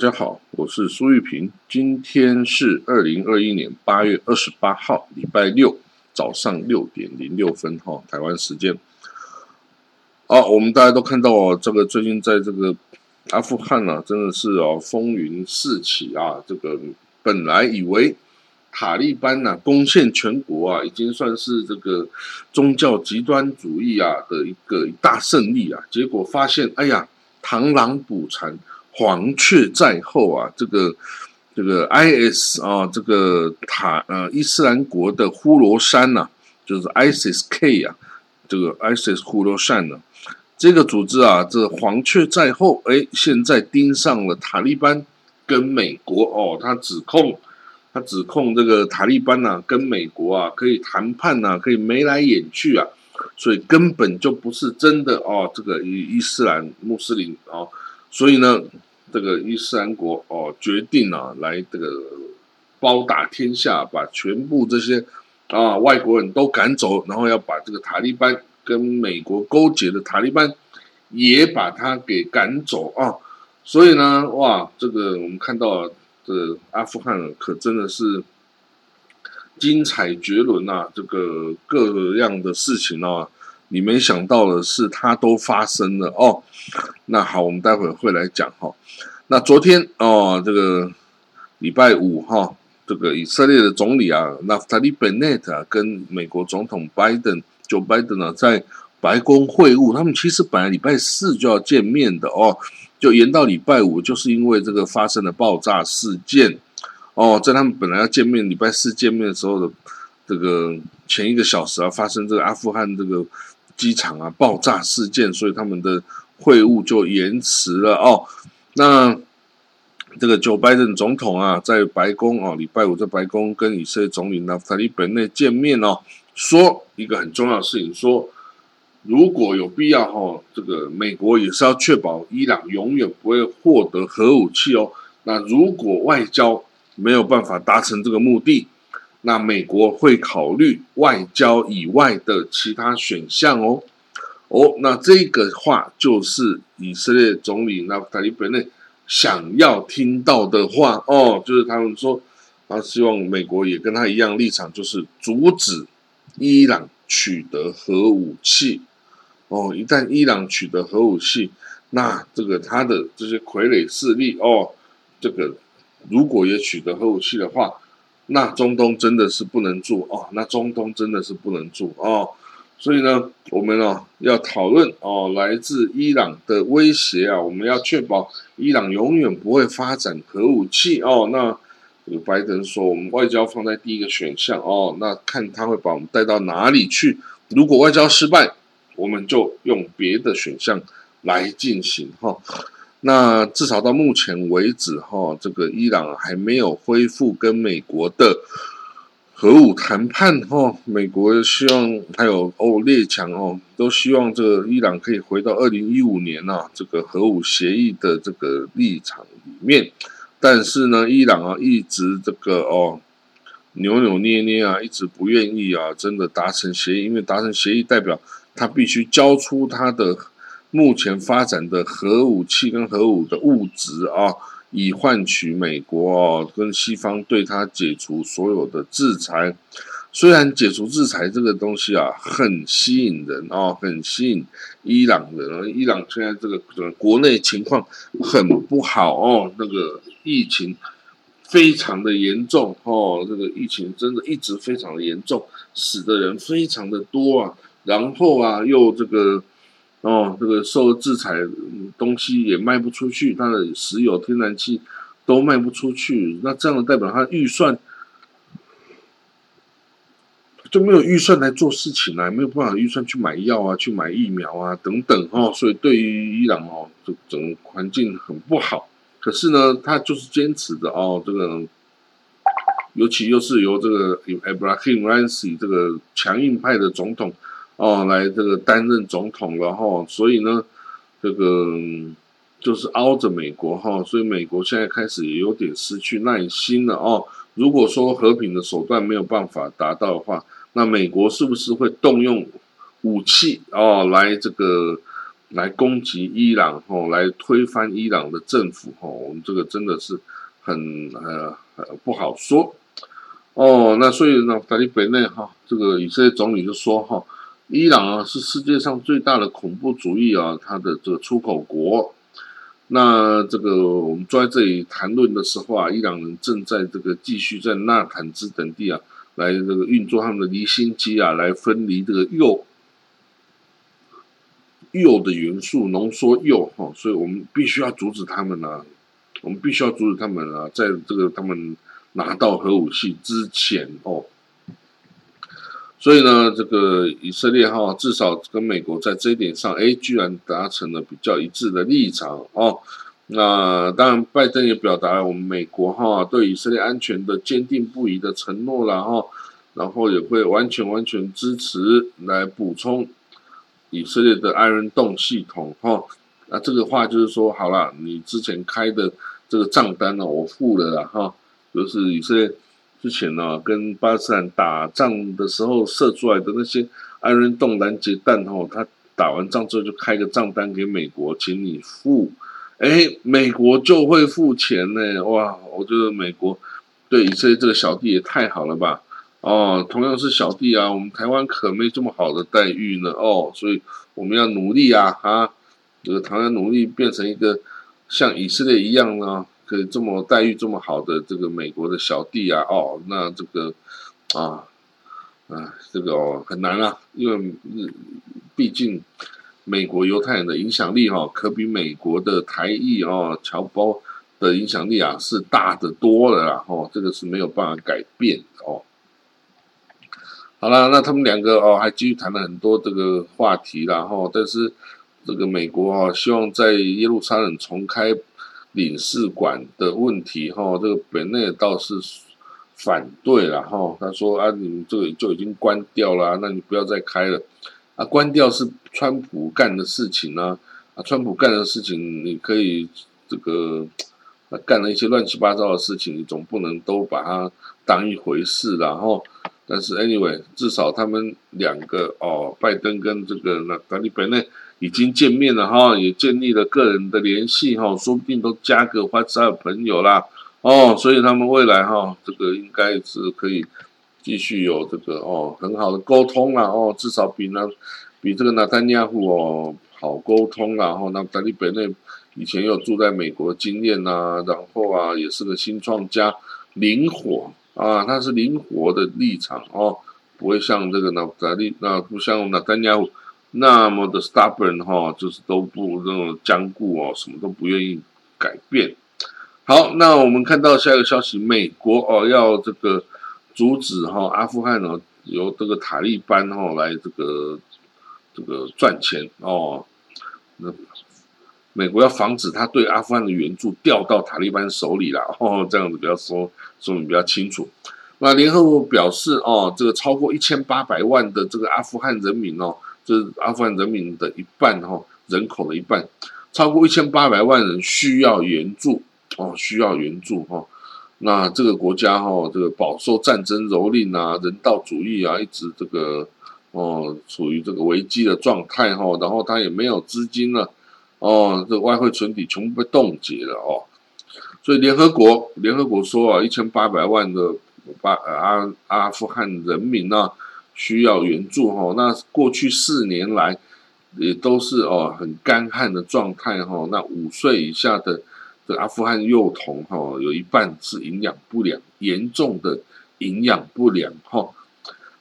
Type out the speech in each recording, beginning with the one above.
大家好，我是苏玉平。今天是二零二一年八月二十八号，礼拜六早上六点零六分，哈，台湾时间。啊，我们大家都看到哦，这个最近在这个阿富汗呢，真的是哦风云四起啊。这个本来以为塔利班呢攻陷全国啊，已经算是这个宗教极端主义啊的一个大胜利啊，结果发现，哎呀，螳螂捕蝉。黄雀在后啊，这个这个 IS 啊，这个塔呃伊斯兰国的呼罗珊呐，就是 ISIS K 啊，这个 ISIS 呼罗珊呢，这个组织啊，这黄雀在后，哎，现在盯上了塔利班跟美国哦，他指控他指控这个塔利班呐跟美国啊可以谈判呐，可以眉来眼去啊，所以根本就不是真的哦，这个伊伊斯兰穆斯林哦。所以呢，这个伊斯兰国哦决定啊，来这个包打天下，把全部这些啊外国人都赶走，然后要把这个塔利班跟美国勾结的塔利班也把他给赶走啊。所以呢，哇，这个我们看到这阿富汗可真的是精彩绝伦啊！这个各样的事情啊。你没想到的是，它都发生了哦。那好，我们待会会来讲哈。那昨天哦，这个礼拜五哈，这个以色列的总理啊，纳夫塔利·本内特，跟美国总统拜登，就拜登呢，在白宫会晤。他们其实本来礼拜四就要见面的哦，就延到礼拜五，就是因为这个发生了爆炸事件哦。在他们本来要见面，礼拜四见面的时候的这个前一个小时啊，发生这个阿富汗这个。机场啊，爆炸事件，所以他们的会晤就延迟了哦。那这个九拜登总统啊，在白宫哦，礼拜五在白宫跟以色列总理纳夫塔利本内见面哦，说一个很重要的事情，说如果有必要哈，这个美国也是要确保伊朗永远不会获得核武器哦。那如果外交没有办法达成这个目的，那美国会考虑外交以外的其他选项哦，哦，那这个话就是以色列总理纳塔利本内想要听到的话哦，就是他们说，他希望美国也跟他一样立场，就是阻止伊朗取得核武器哦，一旦伊朗取得核武器，那这个他的这些傀儡势力哦，这个如果也取得核武器的话。那中东真的是不能住哦，那中东真的是不能住哦，所以呢，我们哦要讨论哦，来自伊朗的威胁啊，我们要确保伊朗永远不会发展核武器哦。那拜登说，我们外交放在第一个选项哦，那看他会把我们带到哪里去。如果外交失败，我们就用别的选项来进行哈。那至少到目前为止，哈，这个伊朗还没有恢复跟美国的核武谈判，哈。美国希望还有欧列强哦，都希望这个伊朗可以回到二零一五年呐这个核武协议的这个立场里面。但是呢，伊朗啊一直这个哦扭扭捏捏啊，一直不愿意啊，真的达成协议，因为达成协议代表他必须交出他的。目前发展的核武器跟核武的物质啊，以换取美国哦跟西方对他解除所有的制裁。虽然解除制裁这个东西啊很吸引人哦，很吸引伊朗人。伊朗现在这个国内情况很不好哦，那个疫情非常的严重哦，这个疫情真的一直非常的严重，死的人非常的多啊。然后啊，又这个。哦，这个受制裁东西也卖不出去，它的石油、天然气都卖不出去，那这样的代表它预算就没有预算来做事情啊，没有办法预算去买药啊、去买疫苗啊等等哦，所以对于伊朗哦，这整个环境很不好。可是呢，他就是坚持的哦，这个尤其又是由这个 Ibrahim Raisi 这个强硬派的总统。哦，来这个担任总统了哈，所以呢，这个就是凹着美国哈，所以美国现在开始也有点失去耐心了哦。如果说和平的手段没有办法达到的话，那美国是不是会动用武器哦来这个来攻击伊朗哦，来推翻伊朗的政府哦？我们这个真的是很呃不好说哦。那所以呢，法利北内哈这个以色列总理就说哈，伊朗啊是世界上最大的恐怖主义啊，它的这个出口国。那这个我们坐在这里谈论的时候啊，伊朗人正在这个继续在纳坦兹等地啊，来这个运作他们的离心机啊，来分离这个铀铀的元素，浓缩铀哈，所以我们必须要阻止他们啊，我们必须要阻止他们啊，在这个他们拿到核武器之前哦。所以呢，这个以色列哈，至少跟美国在这一点上，哎，居然达成了比较一致的立场哦。那当然，拜登也表达了我们美国哈对以色列安全的坚定不移的承诺了哈，然后也会完全完全支持来补充以色列的 Iron Dome 系统哈。那这个话就是说，好了，你之前开的这个账单呢，我付了啦哈，就是以色列。之前呢，跟巴基斯坦打仗的时候射出来的那些安人洞拦截弹，哦，他打完仗之后就开个账单给美国，请你付，哎，美国就会付钱呢，哇，我觉得美国对以色列这个小弟也太好了吧，哦，同样是小弟啊，我们台湾可没这么好的待遇呢，哦，所以我们要努力啊，啊，这个台湾努力变成一个像以色列一样呢。可这么待遇这么好的这个美国的小弟啊，哦，那这个啊啊，这个哦很难啊，因为毕竟美国犹太人的影响力哈，可比美国的台裔哦侨胞的影响力啊是大的多了啦，哦，这个是没有办法改变哦。好了，那他们两个哦还继续谈了很多这个话题，然后但是这个美国啊希望在耶路撒冷重开。领事馆的问题哈，这个本内倒是反对了哈。他说啊，你们这个就已经关掉了，那你不要再开了。啊，关掉是川普干的事情呢。啊，川普干的事情，你可以这个啊干了一些乱七八糟的事情，你总不能都把它当一回事然后，但是 anyway，至少他们两个哦，拜登跟这个那达利本内。已经见面了哈，也建立了个人的联系哈，说不定都加个 WhatsApp 朋友啦。哦，所以他们未来哈，这个应该是可以继续有这个哦很好的沟通啦。哦，至少比那比这个纳丹亚胡哦好沟通啦。哦，那达利本内以前有住在美国经验呐，然后啊也是个新创家，灵活。啊，他是灵活的立场哦，不会像这个纳达利那不像纳丹亚胡。那么的 stubborn 哈，就是都不那种僵固哦，什么都不愿意改变。好，那我们看到下一个消息，美国哦要这个阻止哈阿富汗呢由这个塔利班哈来这个这个赚钱哦。那美国要防止他对阿富汗的援助掉到塔利班手里了哦，这样子比较说说明比较清楚。那联合国表示哦，这个超过一千八百万的这个阿富汗人民哦。是阿富汗人民的一半哈，人口的一半，超过一千八百万人需要援助哦，需要援助哈。那这个国家哈，这个饱受战争蹂躏啊，人道主义啊，一直这个哦，处于这个危机的状态哈。然后他也没有资金了哦，这外汇存底全部被冻结了哦。所以联合国联合国说啊，一千八百万的巴阿阿富汗人民呢。需要援助哈，那过去四年来也都是哦很干旱的状态哈。那五岁以下的的阿富汗幼童哈，有一半是营养不良，严重的营养不良哈。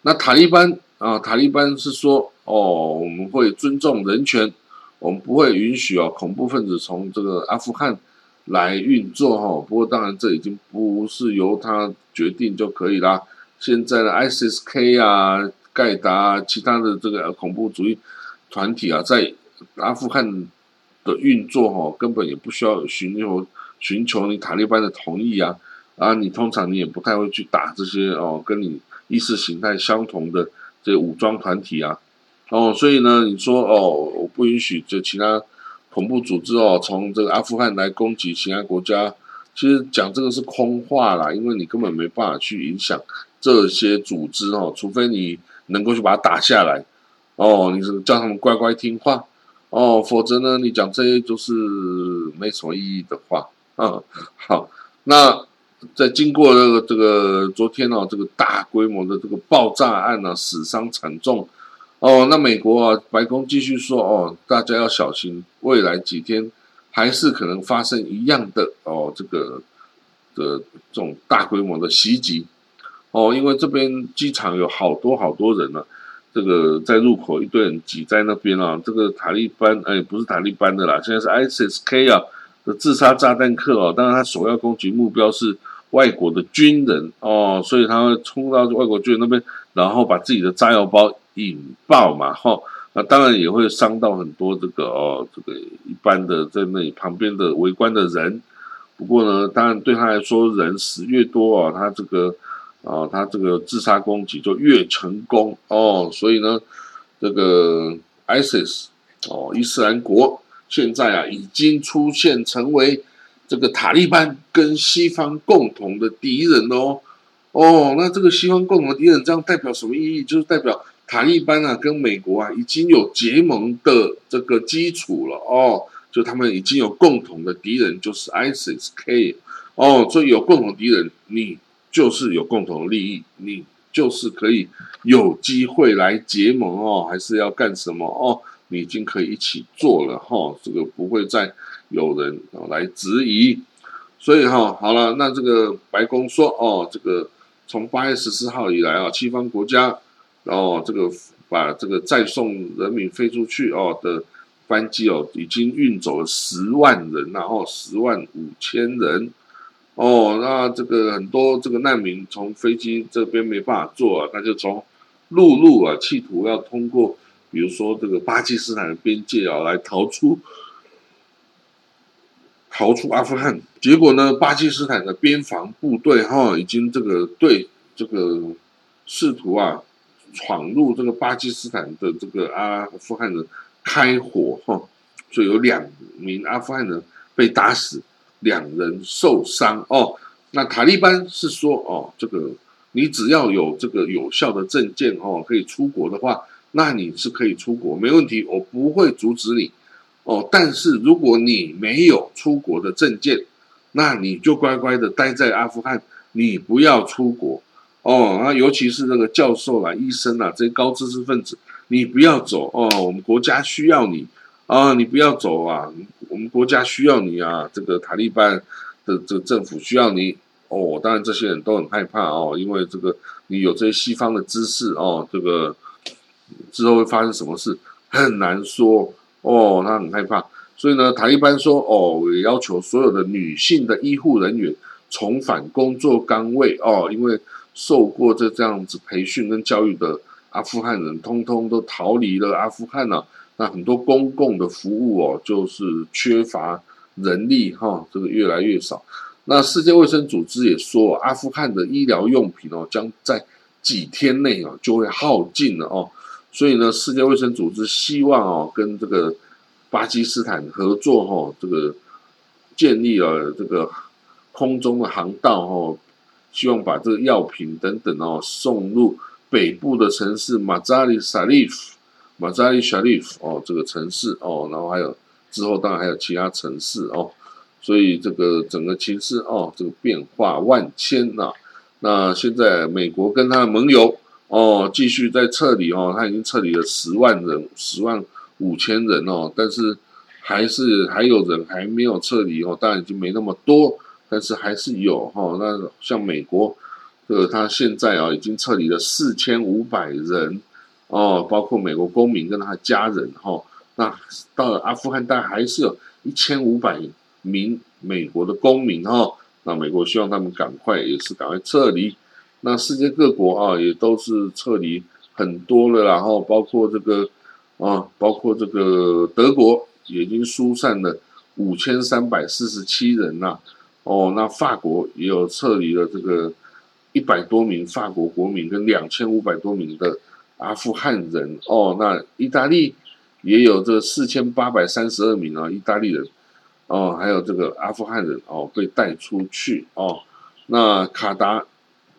那塔利班啊，塔利班是说哦，我们会尊重人权，我们不会允许哦恐怖分子从这个阿富汗来运作哈。不过当然这已经不是由他决定就可以啦。现在的 ISISK 啊、盖达、其他的这个恐怖主义团体啊，在阿富汗的运作哈，根本也不需要寻求寻求你塔利班的同意啊啊！你通常你也不太会去打这些哦，跟你意识形态相同的这武装团体啊哦，所以呢，你说哦，我不允许就其他恐怖组织哦，从这个阿富汗来攻击其他国家，其实讲这个是空话啦，因为你根本没办法去影响这些组织哦，除非你能够去把它打下来哦，你是叫他们乖乖听话哦，否则呢，你讲这些就是没什么意义的话啊。好，那在经过这个这个昨天哦，这个大规模的这个爆炸案呢，死伤惨重。哦，那美国啊，白宫继续说哦，大家要小心，未来几天还是可能发生一样的哦，这个的这种大规模的袭击哦，因为这边机场有好多好多人呢，这个在入口一堆人挤在那边啊，这个塔利班哎，不是塔利班的啦，现在是 ISIS-K 啊的自杀炸弹客哦，当然他首要攻击目标是外国的军人哦，所以他会冲到外国军人那边，然后把自己的炸药包。引爆嘛，哈，那当然也会伤到很多这个哦，这个一般的在那里旁边的围观的人。不过呢，当然对他来说，人死越多啊，他这个啊，他这个自杀攻击就越成功哦。所以呢，这个 ISIS 哦，伊斯兰国现在啊，已经出现成为这个塔利班跟西方共同的敌人哦。哦，那这个西方共同的敌人，这样代表什么意义？就是代表。塔利班啊，跟美国啊已经有结盟的这个基础了哦，就他们已经有共同的敌人，就是 ISIS-K 哦，所以有共同敌人，你就是有共同利益，你就是可以有机会来结盟哦，还是要干什么哦？你已经可以一起做了哈，这个不会再有人来质疑，所以哈，好了，那这个白宫说哦，这个从八月十四号以来啊，西方国家。哦，这个把这个再送人民飞出去哦的班机哦，已经运走了十万人，然后十万五千人。哦，那这个很多这个难民从飞机这边没办法坐啊，那就从陆路啊，企图要通过，比如说这个巴基斯坦的边界啊，来逃出逃出阿富汗。结果呢，巴基斯坦的边防部队哈，已经这个对这个试图啊。闯入这个巴基斯坦的这个阿富汗人开火哈，所以有两名阿富汗人被打死，两人受伤哦。那塔利班是说哦，这个你只要有这个有效的证件哦，可以出国的话，那你是可以出国，没问题，我不会阻止你哦。但是如果你没有出国的证件，那你就乖乖的待在阿富汗，你不要出国。哦，那尤其是那个教授啦、医生啊，这些高知识分子，你不要走哦，我们国家需要你啊，你不要走啊，我们国家需要你啊，这个塔利班的这个政府需要你哦。当然，这些人都很害怕哦，因为这个你有这些西方的知识哦，这个之后会发生什么事很难说哦，他很害怕，所以呢，塔利班说哦，也要求所有的女性的医护人员重返工作岗位哦，因为。受过这这样子培训跟教育的阿富汗人，通通都逃离了阿富汗了。那很多公共的服务哦，就是缺乏人力哈，这个越来越少。那世界卫生组织也说，阿富汗的医疗用品哦，将在几天内啊就会耗尽了哦。所以呢，世界卫生组织希望哦，跟这个巴基斯坦合作哈，这个建立了这个空中的航道哈。希望把这个药品等等哦送入北部的城市马扎里沙利夫、马扎里沙利夫哦这个城市哦，然后还有之后当然还有其他城市哦，所以这个整个情势哦这个变化万千呐。那现在美国跟他的盟友哦继续在撤离哦，他已经撤离了十万人、十万五千人哦，但是还是还有人还没有撤离哦，当然已经没那么多。但是还是有哈，那像美国，呃，他现在啊已经撤离了四千五百人哦，包括美国公民跟他的家人哈。那到了阿富汗，但还是有一千五百名美国的公民哈。那美国希望他们赶快也是赶快撤离。那世界各国啊也都是撤离很多了，然后包括这个啊，包括这个德国已经疏散了五千三百四十七人呐。哦，那法国也有撤离了这个一百多名法国国民跟两千五百多名的阿富汗人。哦，那意大利也有这四千八百三十二名啊意大利人哦，还有这个阿富汗人哦被带出去哦。那卡达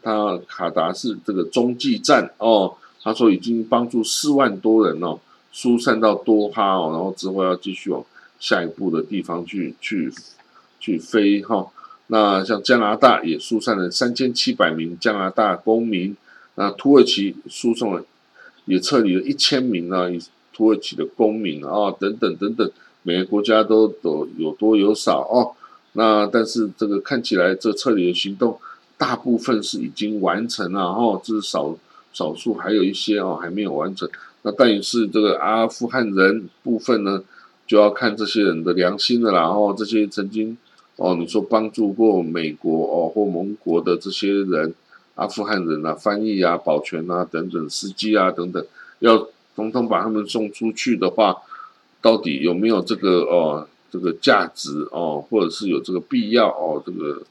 他卡达是这个中继站哦，他说已经帮助四万多人哦疏散到多哈哦，然后之后要继续往下一步的地方去去去飞哈。那像加拿大也疏散了三千七百名加拿大公民，那土耳其输送了也撤离了一千名啊。土耳其的公民啊，等等等等，每个国家都都有多有少哦。那但是这个看起来，这撤离的行动大部分是已经完成了哦，这是少少数还有一些哦还没有完成。那但是这个阿富汗人部分呢，就要看这些人的良心了啦。哦，这些曾经哦你说帮助过美国哦或盟国的这些人，阿富汗人啊，翻译啊、保全啊等等，司机啊等等，要。统统把他们送出去的话，到底有没有这个哦这个价值哦，或者是有这个必要哦？这个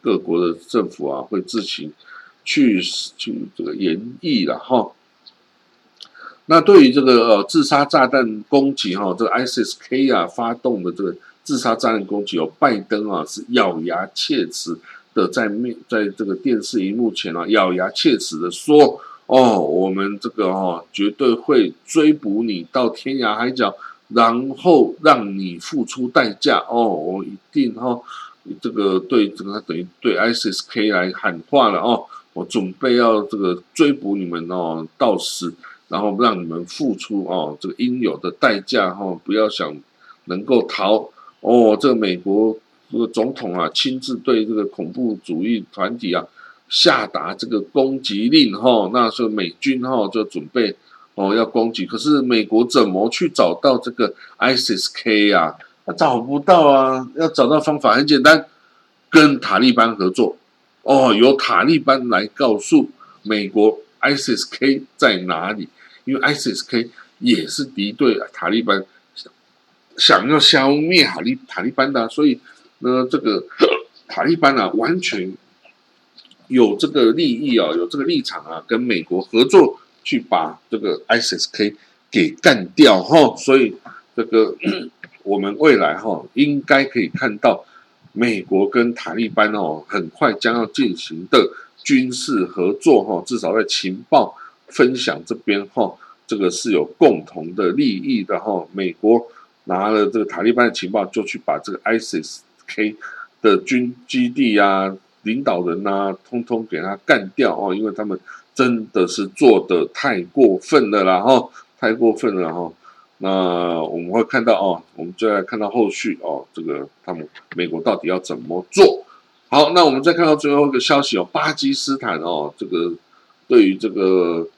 各国的政府啊会自行去去这个研议了哈。那对于这个呃自杀炸弹攻击哈，这个 ISIS-K 啊发动的这个自杀炸弹攻击，有拜登啊是咬牙切齿的在面在这个电视荧幕前啊咬牙切齿的说。哦，我们这个哦，绝对会追捕你到天涯海角，然后让你付出代价哦。我一定哈，这个对这个等于对 ISIS-K 来喊话了哦。我准备要这个追捕你们哦，到死，然后让你们付出哦这个应有的代价哈。不要想能够逃哦。这个美国这个总统啊，亲自对这个恐怖主义团体啊。下达这个攻击令哈，那时候美军哈就准备哦要攻击，可是美国怎么去找到这个 ISIS-K 啊？他找不到啊，要找到方法很简单，跟塔利班合作哦，由塔利班来告诉美国 ISIS-K 在哪里，因为 ISIS-K 也是敌对塔利班，想要消灭塔利塔利班的，所以呢，这个 塔利班啊完全。有这个利益啊，有这个立场啊，跟美国合作去把这个 ISIS-K 给干掉哈，所以这个 我们未来哈应该可以看到美国跟塔利班哦很快将要进行的军事合作哈，至少在情报分享这边哈，这个是有共同的利益的哈。美国拿了这个塔利班的情报，就去把这个 ISIS ISIS-K 的军基地啊。领导人呐，通通给他干掉哦，因为他们真的是做的太过分了啦哈，太过分了哈。那我们会看到哦，我们就来看到后续哦，这个他们美国到底要怎么做？好，那我们再看到最后一个消息哦，巴基斯坦哦，这个对于这个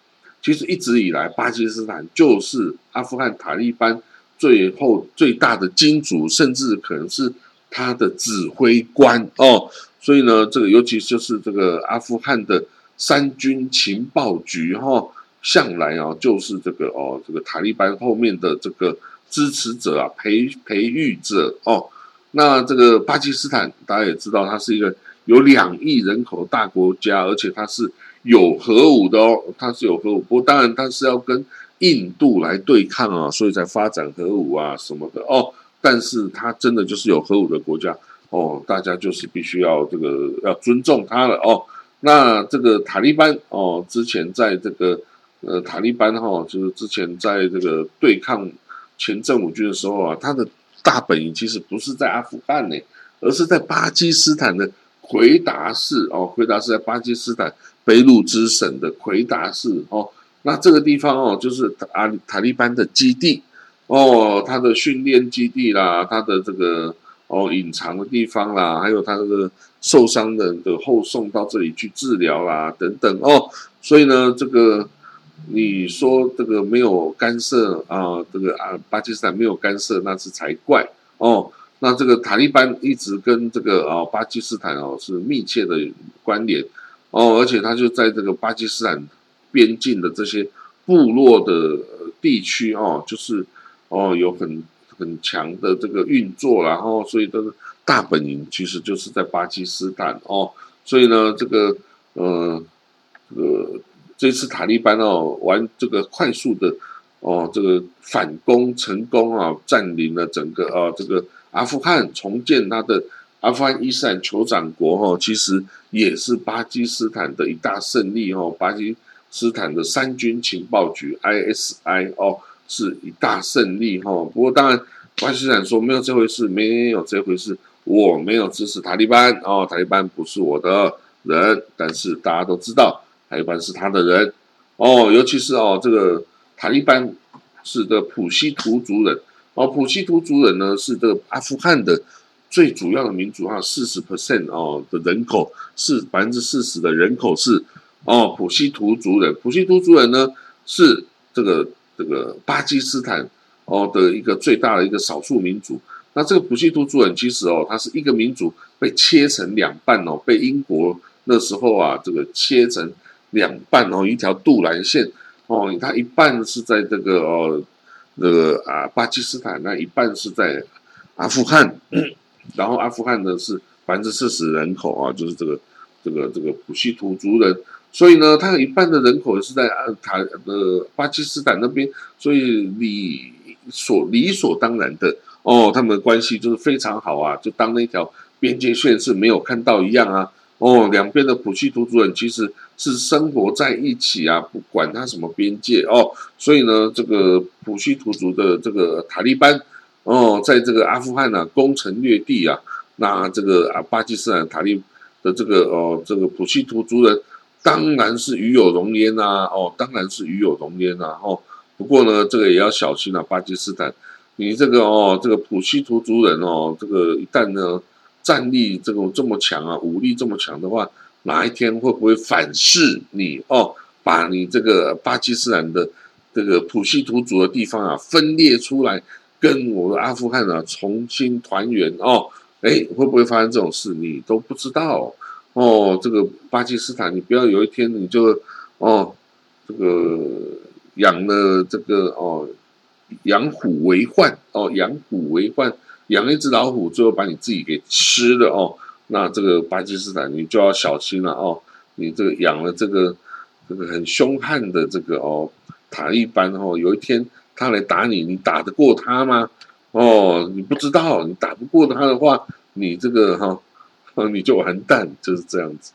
其实一直以来，巴基斯坦就是阿富汗塔利班最后最大的金主，甚至可能是他的指挥官哦。所以呢，这个尤其就是这个阿富汗的三军情报局哈，向来啊就是这个哦，这个塔利班后面的这个支持者啊，培培育者哦。那这个巴基斯坦大家也知道，它是一个有两亿人口的大国家，而且它是有核武的哦，它是有核武。不过当然它是要跟印度来对抗啊，所以才发展核武啊什么的哦。但是它真的就是有核武的国家。哦，大家就是必须要这个要尊重他了哦。那这个塔利班哦，之前在这个呃塔利班哈，就是之前在这个对抗前政府军的时候啊，他的大本营其实不是在阿富汗呢，而是在巴基斯坦的奎达市哦，奎达是在巴基斯坦北鲁支省的奎达市哦。那这个地方哦，就是阿塔利班的基地哦，他的训练基地啦，他的这个。哦，隐藏的地方啦，还有他这个受伤的的后送到这里去治疗啦，等等哦。所以呢，这个你说这个没有干涉啊，这个啊巴基斯坦没有干涉，那是才怪哦。那这个塔利班一直跟这个啊巴基斯坦哦是密切的关联哦，而且他就在这个巴基斯坦边境的这些部落的地区哦，就是哦有很。很强的这个运作，然后所以这个大本营其实就是在巴基斯坦哦，所以呢，这个呃，这个这次塔利班哦玩这个快速的哦，这个反攻成功啊，占领了整个啊这个阿富汗，重建他的阿富汗伊斯兰酋长国哈，其实也是巴基斯坦的一大胜利哦。巴基斯坦的三军情报局 ISI 哦，是一大胜利哈。不过当然，巴基斯坦说没有这回事，没有这回事，我没有支持塔利班哦，塔利班不是我的人，但是大家都知道塔利班是他的人哦，尤其是哦这个。塔利班是的普希图族人，哦，普希图族人呢是这个阿富汗的最主要的民族哈，四十 percent 哦的人口是百分之四十的人口是哦普希图族人，普希图族人呢是这个这个巴基斯坦哦的一个最大的一个少数民族。那这个普希图族人其实哦，它是一个民族被切成两半哦，被英国那时候啊这个切成两半哦，一条杜兰线。哦，它一半是在这个哦，那个啊巴基斯坦，那一半是在阿富汗，然后阿富汗呢是百分之四十人口啊，就是这个这个这个普希图族人，所以呢，它有一半的人口是在塔呃巴基斯坦那边，所以理所理所当然的哦，他们的关系就是非常好啊，就当那条边界线是没有看到一样啊。哦，两边的普希图族人其实是生活在一起啊，不管他什么边界哦，所以呢，这个普希图族的这个塔利班哦，在这个阿富汗呢攻城略地啊，那这个啊巴基斯坦塔利的这个哦这个普希图族人当然是与有荣焉呐，哦，当然是与有荣焉呐，哦，不过呢，这个也要小心啊，巴基斯坦，你这个哦这个普希图族人哦，这个一旦呢。战力这个这么强啊，武力这么强的话，哪一天会不会反噬你哦？把你这个巴基斯坦的这个普希图族的地方啊分裂出来，跟我的阿富汗啊重新团圆哦？哎，会不会发生这种事？你都不知道。哦这个巴基斯坦，你不要有一天你就哦，这个养了这个哦，养虎为患哦，养虎为患。养一只老虎，最后把你自己给吃了哦，那这个巴基斯坦你就要小心了哦。你这个养了这个这个很凶悍的这个哦塔利班哦，有一天他来打你，你打得过他吗？哦，你不知道，你打不过他的话，你这个哈，你就完蛋，就是这样子。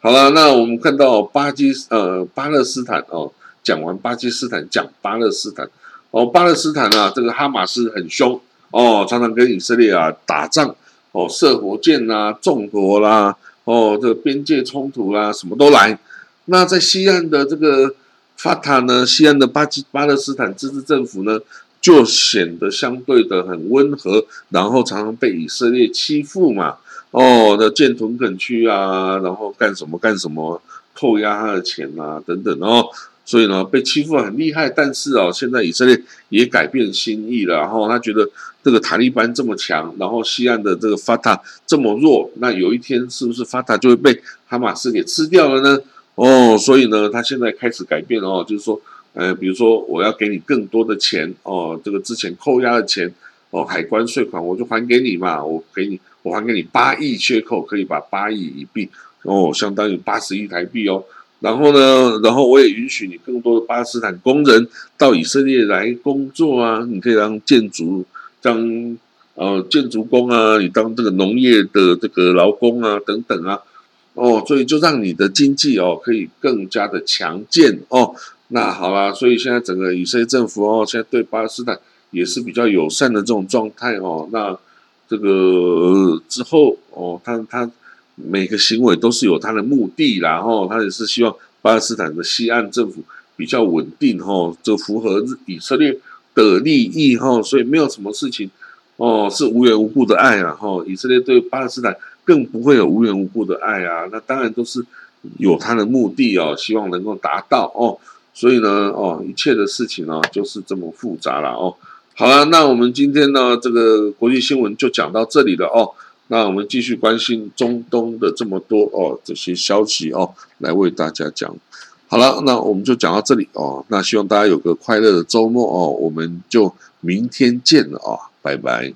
好了，那我们看到巴基呃巴勒斯坦哦，讲完巴基斯坦，讲巴勒斯坦哦，巴勒斯坦啊，这个哈马斯很凶。哦，常常跟以色列啊打仗，哦，射火箭啦，纵火啦，哦，这个边界冲突啦，什么都来。那在西岸的这个法塔呢，西岸的巴基巴勒斯坦自治政府呢，就显得相对的很温和，然后常常被以色列欺负嘛。哦，的建屯垦区啊，然后干什么干什么，扣押他的钱啊，等等哦。所以呢，被欺负很厉害，但是哦，现在以色列也改变心意了。然后他觉得这个塔利班这么强，然后西岸的这个法塔这么弱，那有一天是不是法塔就会被哈马斯给吃掉了呢？哦，所以呢，他现在开始改变哦，就是说，呃，比如说我要给你更多的钱哦，这个之前扣押的钱哦，海关税款我就还给你嘛，我给你，我还给你八亿缺口，可以把八亿一币哦，相当于八十亿台币哦。然后呢，然后我也允许你更多的巴勒斯坦工人到以色列来工作啊，你可以当建筑，当呃建筑工啊，你当这个农业的这个劳工啊，等等啊，哦，所以就让你的经济哦可以更加的强健哦。那好啦，所以现在整个以色列政府哦，现在对巴勒斯坦也是比较友善的这种状态哦。那这个之后哦，他他。每个行为都是有他的目的，然后他也是希望巴勒斯坦的西岸政府比较稳定，哈，就符合以色列的利益，哈，所以没有什么事情，哦，是无缘无故的爱啊，哈，以色列对巴勒斯坦更不会有无缘无故的爱啊，那当然都是有他的目的哦，希望能够达到哦，所以呢，哦，一切的事情呢就是这么复杂了哦。好了，那我们今天呢这个国际新闻就讲到这里了哦。那我们继续关心中东的这么多哦这些消息哦，来为大家讲。好了，那我们就讲到这里哦。那希望大家有个快乐的周末哦，我们就明天见了啊，拜拜。